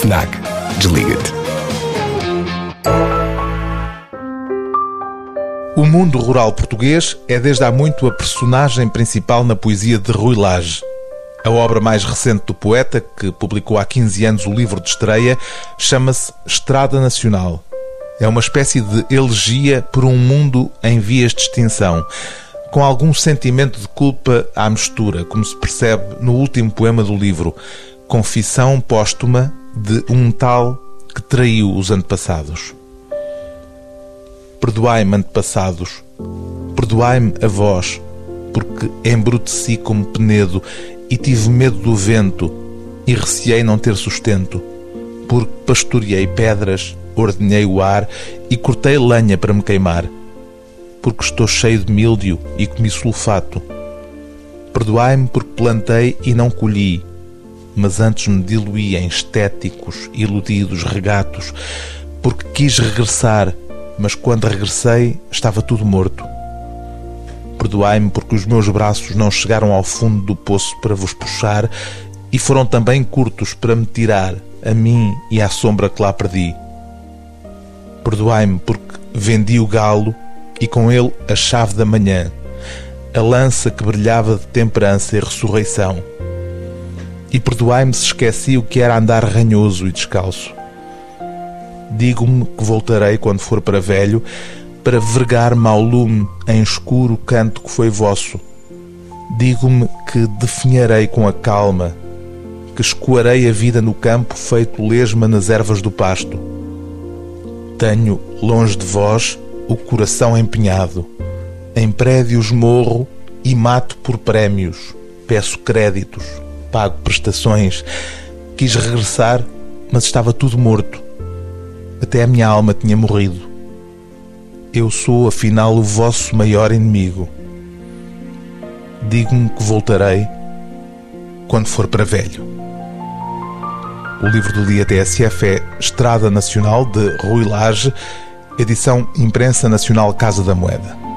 FNAC. Desliga-te. O mundo rural português é desde há muito a personagem principal na poesia de Rui Lage. A obra mais recente do poeta, que publicou há 15 anos o livro de estreia, chama-se Estrada Nacional. É uma espécie de elegia por um mundo em vias de extinção, com algum sentimento de culpa à mistura, como se percebe no último poema do livro, Confissão Póstuma de um tal que traiu os antepassados. Perdoai-me, antepassados, perdoai-me a vós, porque embruteci como penedo e tive medo do vento e receei não ter sustento, porque pastoreei pedras, ordenhei o ar e cortei lenha para me queimar, porque estou cheio de míldio e comi sulfato. Perdoai-me porque plantei e não colhi, mas antes me diluí em estéticos, iludidos regatos, porque quis regressar mas quando regressei estava tudo morto. Perdoai-me porque os meus braços não chegaram ao fundo do poço para vos puxar e foram também curtos para me tirar, a mim e à sombra que lá perdi. Perdoai-me porque vendi o galo e com ele a chave da manhã, a lança que brilhava de temperança e ressurreição. E perdoai-me se esqueci o que era andar ranhoso e descalço. Digo-me que voltarei quando for para velho, para vergar-me ao lume em escuro canto que foi vosso. Digo-me que definharei com a calma, que escoarei a vida no campo feito lesma nas ervas do pasto. Tenho, longe de vós, o coração empenhado. Em prédios morro e mato por prémios. Peço créditos, pago prestações. Quis regressar, mas estava tudo morto até a minha alma tinha morrido. Eu sou, afinal, o vosso maior inimigo. Digo-me que voltarei quando for para velho. O livro do dia TSF é Estrada Nacional de Rui Lage, edição Imprensa Nacional Casa da Moeda.